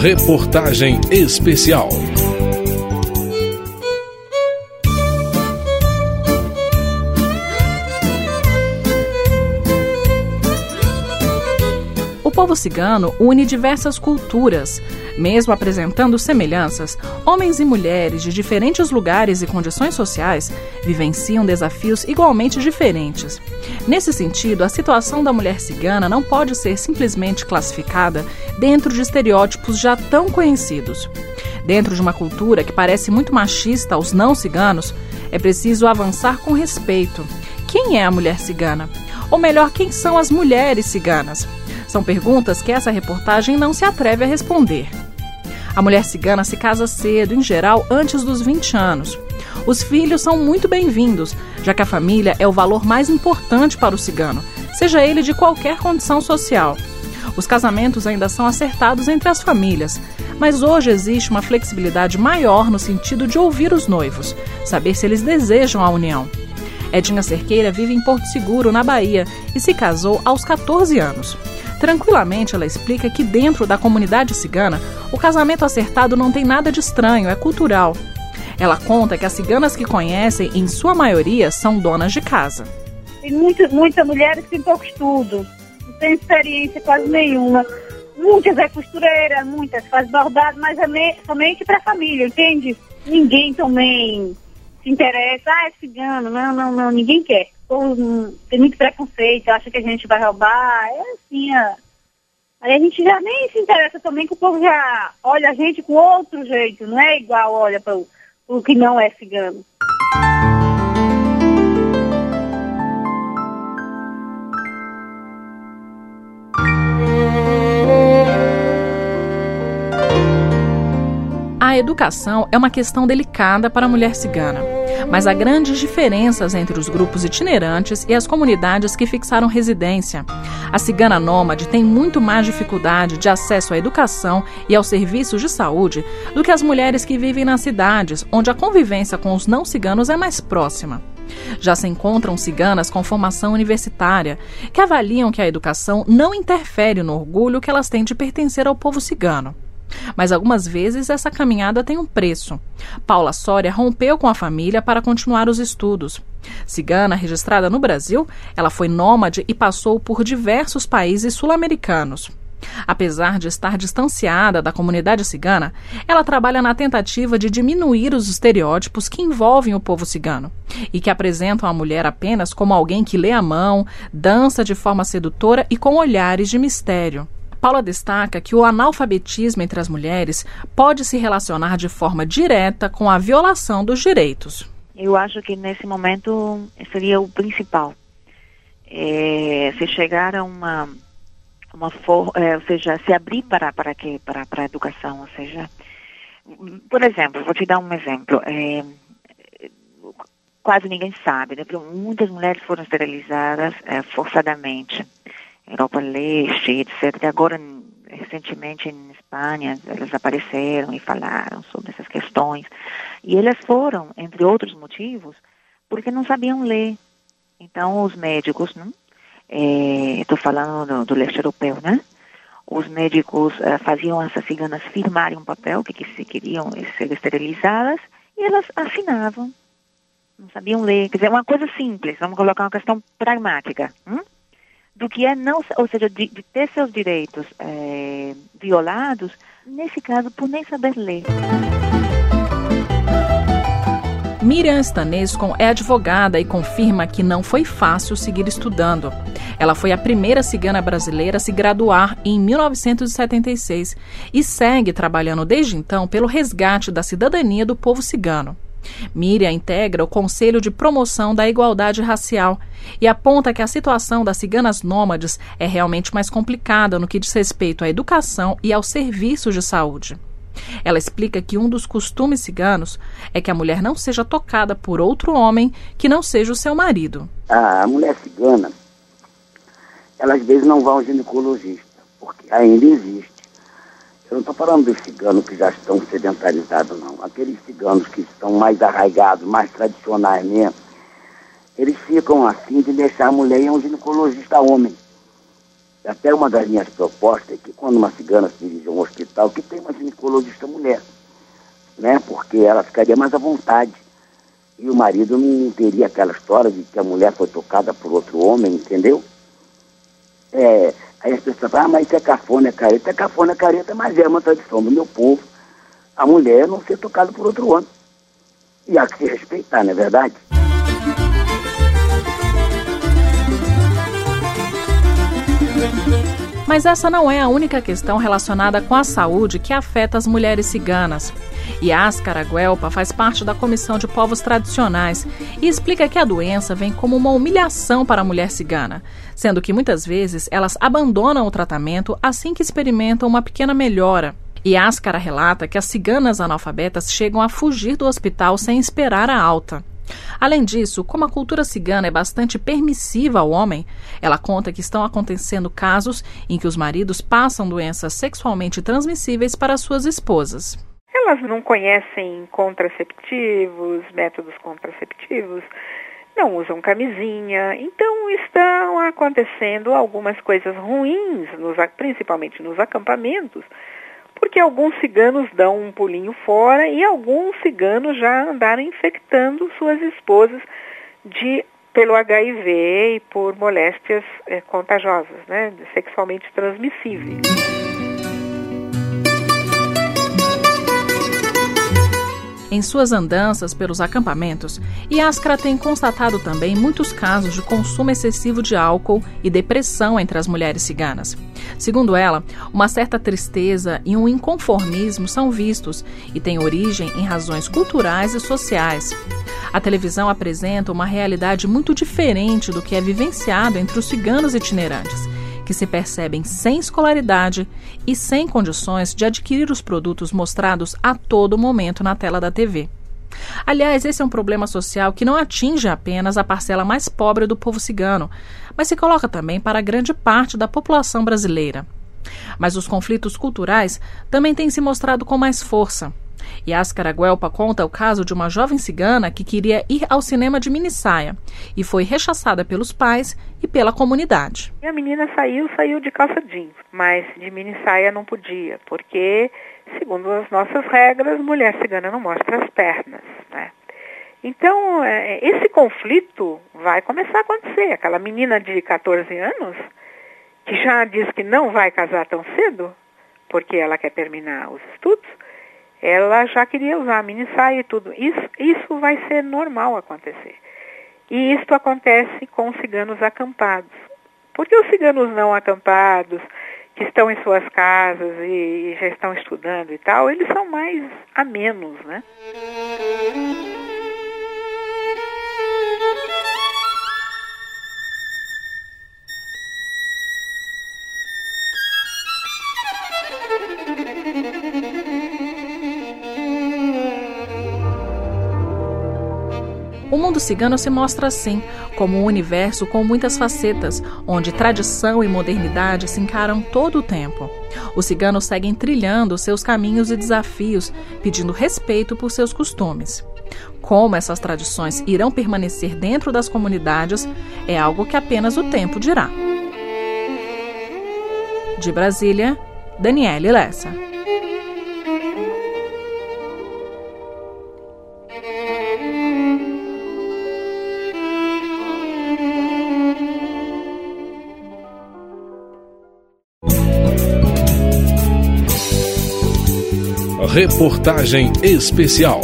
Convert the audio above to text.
Reportagem especial. Povo cigano une diversas culturas. Mesmo apresentando semelhanças, homens e mulheres de diferentes lugares e condições sociais vivenciam desafios igualmente diferentes. Nesse sentido, a situação da mulher cigana não pode ser simplesmente classificada dentro de estereótipos já tão conhecidos. Dentro de uma cultura que parece muito machista aos não ciganos, é preciso avançar com respeito. Quem é a mulher cigana? Ou melhor, quem são as mulheres ciganas? São perguntas que essa reportagem não se atreve a responder. A mulher cigana se casa cedo, em geral antes dos 20 anos. Os filhos são muito bem-vindos, já que a família é o valor mais importante para o cigano, seja ele de qualquer condição social. Os casamentos ainda são acertados entre as famílias, mas hoje existe uma flexibilidade maior no sentido de ouvir os noivos, saber se eles desejam a união. Edinha Cerqueira vive em Porto Seguro, na Bahia, e se casou aos 14 anos. Tranquilamente, ela explica que dentro da comunidade cigana, o casamento acertado não tem nada de estranho, é cultural. Ela conta que as ciganas que conhecem, em sua maioria, são donas de casa. Tem muitas, muitas mulheres que têm pouco estudo, não tem experiência quase nenhuma. Muitas é costureira, muitas faz bordado, mas é somente para a família, entende? Ninguém também se interessa, ah, é cigano, não, não, não, ninguém quer povo tem muito preconceito, acha que a gente vai roubar, é assim, ó. Aí a gente já nem se interessa também que o povo já olha a gente com outro jeito, não é igual olha para o que não é cigano. A educação é uma questão delicada para a mulher cigana mas há grandes diferenças entre os grupos itinerantes e as comunidades que fixaram residência. A cigana nômade tem muito mais dificuldade de acesso à educação e aos serviços de saúde do que as mulheres que vivem nas cidades, onde a convivência com os não ciganos é mais próxima. Já se encontram ciganas com formação universitária, que avaliam que a educação não interfere no orgulho que elas têm de pertencer ao povo cigano. Mas algumas vezes essa caminhada tem um preço. Paula Soria rompeu com a família para continuar os estudos. Cigana registrada no Brasil, ela foi nômade e passou por diversos países sul-americanos. Apesar de estar distanciada da comunidade cigana, ela trabalha na tentativa de diminuir os estereótipos que envolvem o povo cigano e que apresentam a mulher apenas como alguém que lê a mão, dança de forma sedutora e com olhares de mistério. Paula destaca que o analfabetismo entre as mulheres pode se relacionar de forma direta com a violação dos direitos. Eu acho que nesse momento seria o principal. É, se chegar a uma uma for, é, ou seja, se abrir para para que para para a educação, ou seja, por exemplo, vou te dar um exemplo. É, quase ninguém sabe, né? Muitas mulheres foram esterilizadas forçadamente. Europa Leste, etc. Agora, recentemente em Espanha, elas apareceram e falaram sobre essas questões. E elas foram, entre outros motivos, porque não sabiam ler. Então, os médicos, né? estou é, falando do, do, leste europeu, né? Os médicos uh, faziam essas ciganas firmarem um papel que, que se queriam ser esterilizadas e elas assinavam. Não sabiam ler. Quer dizer, uma coisa simples, vamos colocar uma questão pragmática. Hum? Do que é não, ou seja, de, de ter seus direitos é, violados, nesse caso, por nem saber ler. Miriam Stanescon é advogada e confirma que não foi fácil seguir estudando. Ela foi a primeira cigana brasileira a se graduar em 1976 e segue trabalhando desde então pelo resgate da cidadania do povo cigano. Miriam integra o Conselho de Promoção da Igualdade Racial e aponta que a situação das ciganas nômades é realmente mais complicada no que diz respeito à educação e aos serviços de saúde. Ela explica que um dos costumes ciganos é que a mulher não seja tocada por outro homem que não seja o seu marido. A mulher cigana, ela às vezes não vai ao ginecologista, porque ainda existe eu não estou falando dos ciganos que já estão sedentarizados, não. Aqueles ciganos que estão mais arraigados, mais tradicionais mesmo, eles ficam assim de deixar a mulher a um ginecologista homem. Até uma das minhas propostas é que quando uma cigana se dirige a um hospital, que tem uma ginecologista mulher, né? Porque ela ficaria mais à vontade. E o marido não teria aquela história de que a mulher foi tocada por outro homem, entendeu? É, aí as pessoas falam, ah, mas isso é cafona, é careta. É cafona, é careta, mas é uma tradição do meu povo. A mulher não ser tocada por outro homem. E há que se respeitar, não é verdade? Mas essa não é a única questão relacionada com a saúde que afeta as mulheres ciganas. Yáscara Guelpa faz parte da Comissão de Povos Tradicionais e explica que a doença vem como uma humilhação para a mulher cigana, sendo que muitas vezes elas abandonam o tratamento assim que experimentam uma pequena melhora. Yáscara relata que as ciganas analfabetas chegam a fugir do hospital sem esperar a alta. Além disso, como a cultura cigana é bastante permissiva ao homem, ela conta que estão acontecendo casos em que os maridos passam doenças sexualmente transmissíveis para suas esposas. Elas não conhecem contraceptivos, métodos contraceptivos, não usam camisinha, então estão acontecendo algumas coisas ruins, nos, principalmente nos acampamentos, porque alguns ciganos dão um pulinho fora e alguns ciganos já andaram infectando suas esposas de pelo HIV e por moléstias é, contagiosas, né, sexualmente transmissíveis. Em suas andanças pelos acampamentos, Yaskra tem constatado também muitos casos de consumo excessivo de álcool e depressão entre as mulheres ciganas. Segundo ela, uma certa tristeza e um inconformismo são vistos e têm origem em razões culturais e sociais. A televisão apresenta uma realidade muito diferente do que é vivenciado entre os ciganos itinerantes que se percebem sem escolaridade e sem condições de adquirir os produtos mostrados a todo momento na tela da TV. Aliás, esse é um problema social que não atinge apenas a parcela mais pobre do povo cigano, mas se coloca também para grande parte da população brasileira. Mas os conflitos culturais também têm se mostrado com mais força. Yaskara Guelpa conta o caso de uma jovem cigana que queria ir ao cinema de minissaia e foi rechaçada pelos pais e pela comunidade. E a menina saiu, saiu de calça jeans, mas de minissaia não podia, porque, segundo as nossas regras, mulher cigana não mostra as pernas, né? Então, é, esse conflito vai começar a acontecer. Aquela menina de 14 anos, que já diz que não vai casar tão cedo, porque ela quer terminar os estudos, ela já queria usar mini saia e tudo. Isso, isso vai ser normal acontecer. E isto acontece com os ciganos acampados. Porque os ciganos não acampados, que estão em suas casas e, e já estão estudando e tal, eles são mais amenos, né? O mundo cigano se mostra assim, como um universo com muitas facetas, onde tradição e modernidade se encaram todo o tempo. Os ciganos seguem trilhando seus caminhos e desafios, pedindo respeito por seus costumes. Como essas tradições irão permanecer dentro das comunidades é algo que apenas o tempo dirá. De Brasília, Daniele Lessa. Reportagem especial.